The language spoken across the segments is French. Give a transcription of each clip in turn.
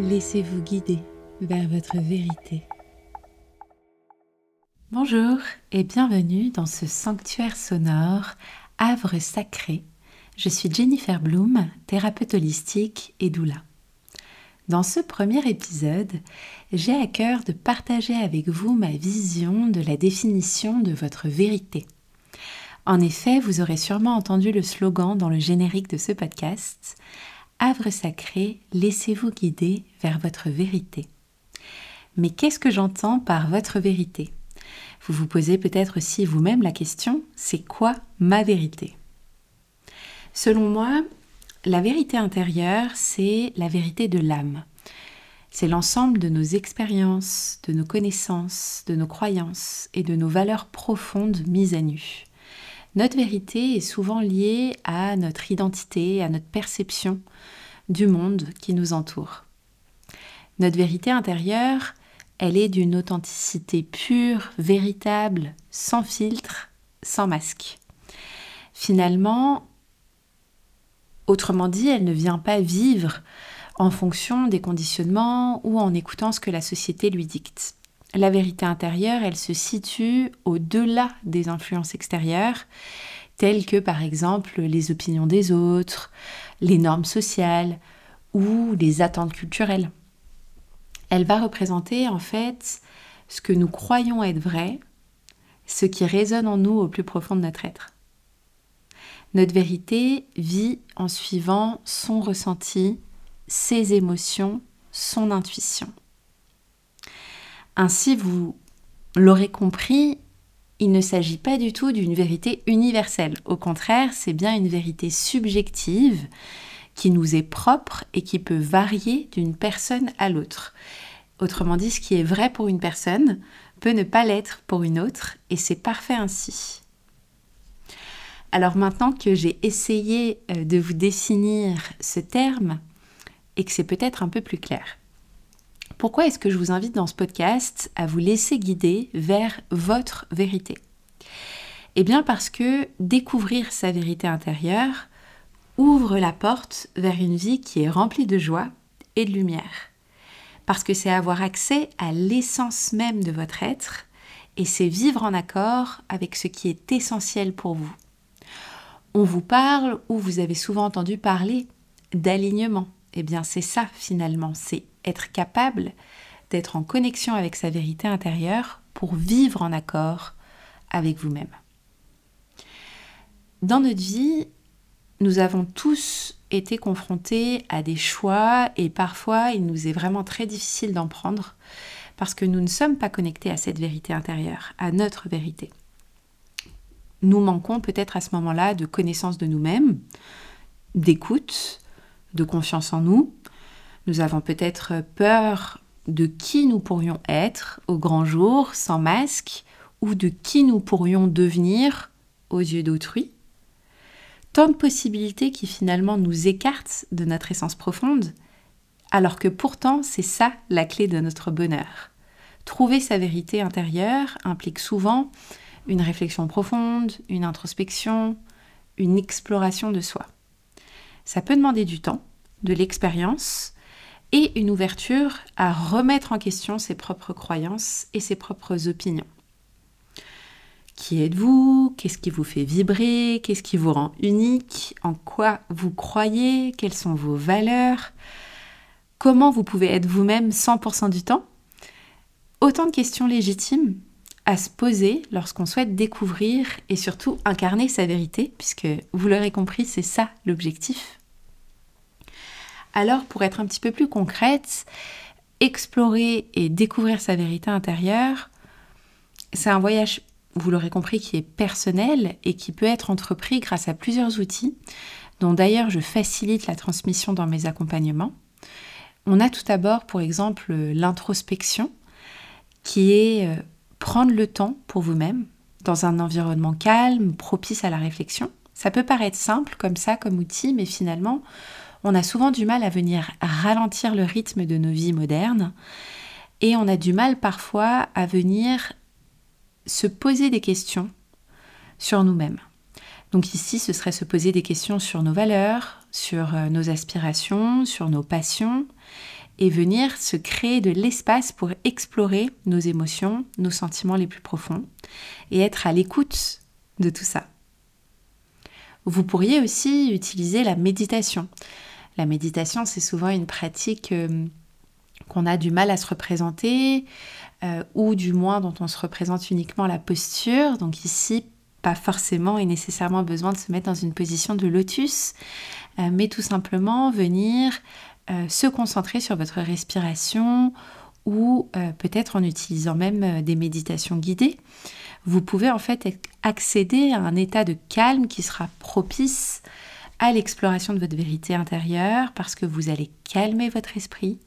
Laissez-vous guider vers votre vérité. Bonjour et bienvenue dans ce sanctuaire sonore Havre sacré. Je suis Jennifer Bloom, thérapeute holistique et doula. Dans ce premier épisode, j'ai à cœur de partager avec vous ma vision de la définition de votre vérité. En effet, vous aurez sûrement entendu le slogan dans le générique de ce podcast Havre sacré, laissez-vous guider vers votre vérité. Mais qu'est-ce que j'entends par votre vérité? Vous vous posez peut-être aussi vous-même la question, c'est quoi ma vérité? Selon moi, la vérité intérieure, c'est la vérité de l'âme. C'est l'ensemble de nos expériences, de nos connaissances, de nos croyances et de nos valeurs profondes mises à nu. Notre vérité est souvent liée à notre identité, à notre perception du monde qui nous entoure. Notre vérité intérieure, elle est d'une authenticité pure, véritable, sans filtre, sans masque. Finalement, autrement dit, elle ne vient pas vivre en fonction des conditionnements ou en écoutant ce que la société lui dicte la vérité intérieure, elle se situe au-delà des influences extérieures, telles que par exemple les opinions des autres, les normes sociales ou les attentes culturelles. Elle va représenter en fait ce que nous croyons être vrai, ce qui résonne en nous au plus profond de notre être. Notre vérité vit en suivant son ressenti, ses émotions, son intuition. Ainsi, vous l'aurez compris, il ne s'agit pas du tout d'une vérité universelle. Au contraire, c'est bien une vérité subjective qui nous est propre et qui peut varier d'une personne à l'autre. Autrement dit, ce qui est vrai pour une personne peut ne pas l'être pour une autre, et c'est parfait ainsi. Alors maintenant que j'ai essayé euh, de vous définir ce terme, et que c'est peut-être un peu plus clair, pourquoi est-ce que je vous invite dans ce podcast à vous laisser guider vers votre vérité? Eh bien parce que découvrir sa vérité intérieure ouvre la porte vers une vie qui est remplie de joie et de lumière. Parce que c'est avoir accès à l'essence même de votre être et c'est vivre en accord avec ce qui est essentiel pour vous. On vous parle ou vous avez souvent entendu parler d'alignement. Eh bien c'est ça finalement, c'est être capable d'être en connexion avec sa vérité intérieure pour vivre en accord avec vous-même. Dans notre vie, nous avons tous été confrontés à des choix et parfois il nous est vraiment très difficile d'en prendre parce que nous ne sommes pas connectés à cette vérité intérieure, à notre vérité. Nous manquons peut-être à ce moment-là de connaissance de nous-mêmes, d'écoute, de confiance en nous, nous avons peut-être peur de qui nous pourrions être au grand jour, sans masque, ou de qui nous pourrions devenir aux yeux d'autrui. Tant de possibilités qui finalement nous écartent de notre essence profonde, alors que pourtant c'est ça la clé de notre bonheur. Trouver sa vérité intérieure implique souvent une réflexion profonde, une introspection, une exploration de soi. Ça peut demander du temps, de l'expérience, et une ouverture à remettre en question ses propres croyances et ses propres opinions. Qui êtes-vous? Qu'est-ce qui vous fait vibrer? Qu'est-ce qui vous rend unique? En quoi vous croyez? Quelles sont vos valeurs? Comment vous pouvez être vous-même 100% du temps? Autant de questions légitimes à se poser lorsqu'on souhaite découvrir et surtout incarner sa vérité, puisque vous l'aurez compris, c'est ça l'objectif. Alors pour être un petit peu plus concrète, explorer et découvrir sa vérité intérieure, c'est un voyage, vous l'aurez compris, qui est personnel et qui peut être entrepris grâce à plusieurs outils, dont d'ailleurs je facilite la transmission dans mes accompagnements. On a tout d'abord, pour exemple, l'introspection, qui est euh, prendre le temps pour vous-même, dans un environnement calme, propice à la réflexion. Ça peut paraître simple comme ça, comme outil, mais finalement, on a souvent du mal à venir ralentir le rythme de nos vies modernes et on a du mal parfois à venir se poser des questions sur nous-mêmes. Donc ici, ce serait se poser des questions sur nos valeurs, sur euh, nos aspirations, sur nos passions et venir se créer de l'espace pour explorer nos émotions, nos sentiments les plus profonds et être à l'écoute de tout ça. Vous pourriez aussi utiliser la méditation. La méditation, c'est souvent une pratique euh, qu'on a du mal à se représenter, euh, ou du moins dont on se représente uniquement la posture. Donc ici, pas forcément et nécessairement besoin de se mettre dans une position de lotus, euh, mais tout simplement venir se concentrer sur votre respiration ou peut-être en utilisant même des méditations guidées vous pouvez en fait accéder à un état de calme qui sera propice à l'exploration de votre vérité intérieure parce que vous allez calmer votre esprit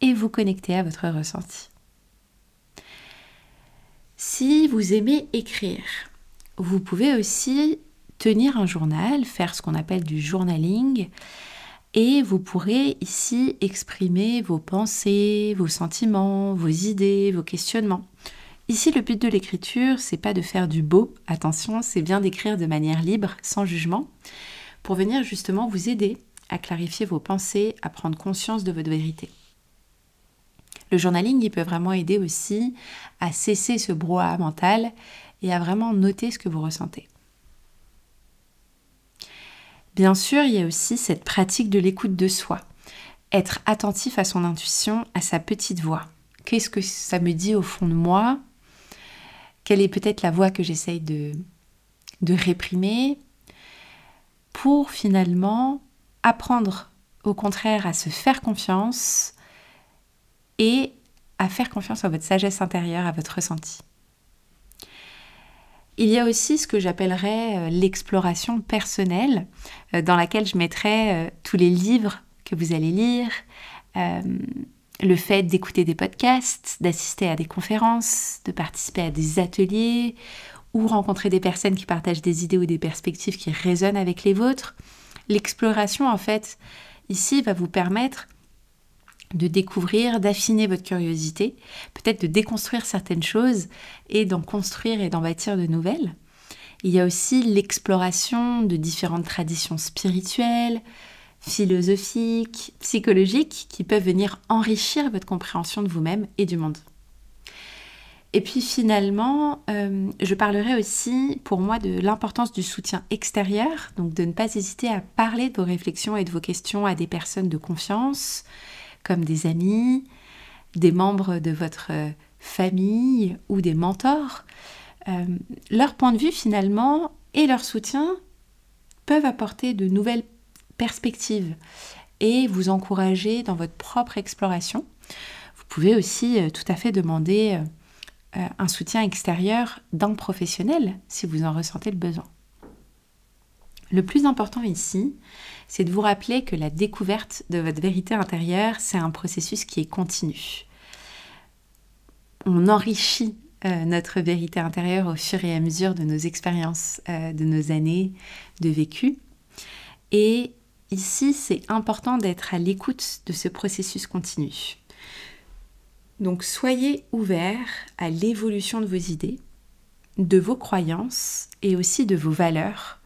et vous connecter à votre ressenti. Si vous aimez écrire, vous pouvez aussi tenir un journal, faire ce qu'on appelle du journaling, et vous pourrez ici exprimer vos pensées, vos sentiments, vos idées, vos questionnements. Ici, le but de l'écriture, c'est pas de faire du beau, attention, c'est bien d'écrire de manière libre, sans jugement, pour venir justement vous aider à clarifier vos pensées, à prendre conscience de votre vérité. Le journaling, il peut vraiment aider aussi à cesser ce brouhaha mental et à vraiment noter ce que vous ressentez. Bien sûr, il y a aussi cette pratique de l'écoute de soi. Être attentif à son intuition, à sa petite voix. Qu'est-ce que ça me dit au fond de moi? Quelle est peut-être la voix que j'essaye de, de réprimer? Pour finalement apprendre au contraire à se faire confiance et à faire confiance à votre sagesse intérieure, à votre ressenti. Il y a aussi ce que j'appellerais euh, l'exploration personnelle, euh, dans laquelle je mettrais euh, tous les livres que vous allez lire, le fait d'écouter des podcasts, d'assister à des conférences, de participer à des ateliers rencontrer des personnes qui partagent des idées ou des perspectives qui résonnent avec les vôtres. L'exploration, en fait, ici va vous permettre de découvrir, d'affiner votre curiosité, peut-être de déconstruire certaines choses et d'en construire et d'en bâtir de nouvelles. Il y a aussi l'exploration de différentes traditions spirituelles, philosophiques, psychologiques qui peuvent venir enrichir votre compréhension de vous-même et du monde. Et puis finalement, euh, je parlerai aussi pour moi de l'importance du soutien extérieur, donc de ne pas hésiter à parler de vos réflexions et de vos questions à des personnes de confiance, comme des amis, des membres de votre famille ou des mentors. Euh, leur point de vue finalement et leur soutien peuvent apporter de nouvelles perspective et vous encourager dans votre propre exploration. Vous pouvez aussi euh, tout à fait demander un soutien extérieur d'un professionnel si vous en ressentez le besoin. Le plus important ici, c'est de vous rappeler que la découverte de votre vérité intérieure, c'est un processus qui est continu. On enrichit notre vérité intérieure au fur et à mesure de nos expériences, de nos années de vécu. Et Ici, c'est important d'être à l'écoute de ce processus continu. Donc soyez ouverts à l'évolution de vos idées, de vos croyances et aussi de vos valeurs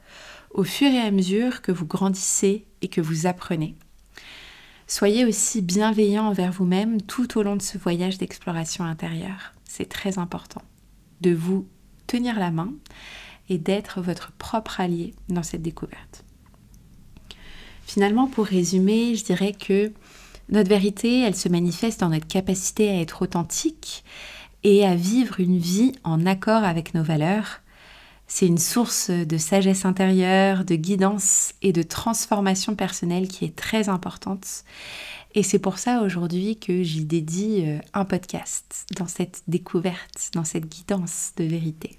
au fur et à mesure que vous grandissez et que vous apprenez. Soyez aussi bienveillant envers vous-même tout au long de ce voyage d'exploration intérieure. C'est très important de vous tenir la main et d'être votre propre allié dans cette découverte. Finalement, pour résumer, je dirais que notre vérité, elle se manifeste dans notre capacité à être authentique et à vivre une vie en accord avec nos valeurs. C'est une source de sagesse intérieure, de guidance et de transformation personnelle qui est très importante. Et c'est pour ça aujourd'hui que j'y dédie euh, un podcast dans cette découverte, dans cette guidance de vérité.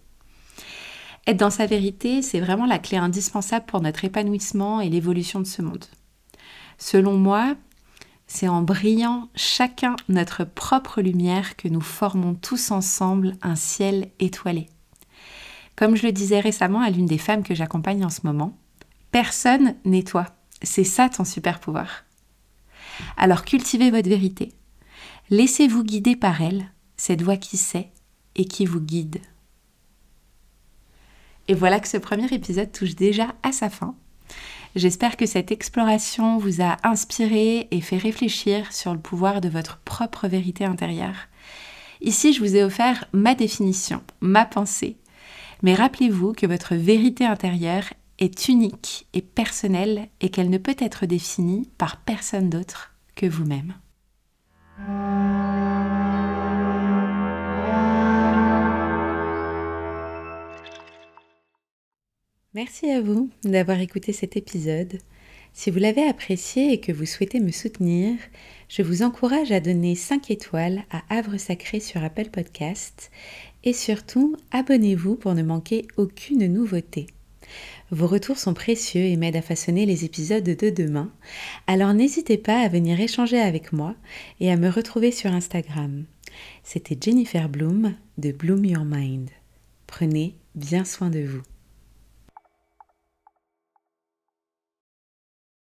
Être dans sa vérité, c'est vraiment la clé indispensable pour notre épanouissement et l'évolution de ce monde. Selon moi, c'est en brillant chacun notre propre lumière que nous formons tous ensemble un ciel étoilé. Comme je le disais récemment à l'une des femmes que j'accompagne en ce moment, personne n'est toi. C'est ça ton super pouvoir. Alors cultivez votre vérité. Laissez-vous guider par elle, cette voix qui sait et qui vous guide. Et voilà que ce premier épisode touche déjà à sa fin. J'espère que cette exploration vous a inspiré et fait réfléchir sur le pouvoir de votre propre vérité intérieure. Ici, je vous ai offert ma définition, ma pensée. Mais rappelez-vous que votre vérité intérieure est unique et personnelle et qu'elle ne peut être définie par personne d'autre que vous-même. Merci à vous d'avoir écouté cet épisode. Si vous l'avez apprécié et que vous souhaitez me soutenir, je vous encourage à donner 5 étoiles à Havre Sacré sur Apple Podcast et surtout abonnez-vous pour ne manquer aucune nouveauté. Vos retours sont précieux et m'aident à façonner les épisodes de demain, alors n'hésitez pas à venir échanger avec moi et à me retrouver sur Instagram. C'était Jennifer Bloom de Bloom Your Mind. Prenez bien soin de vous.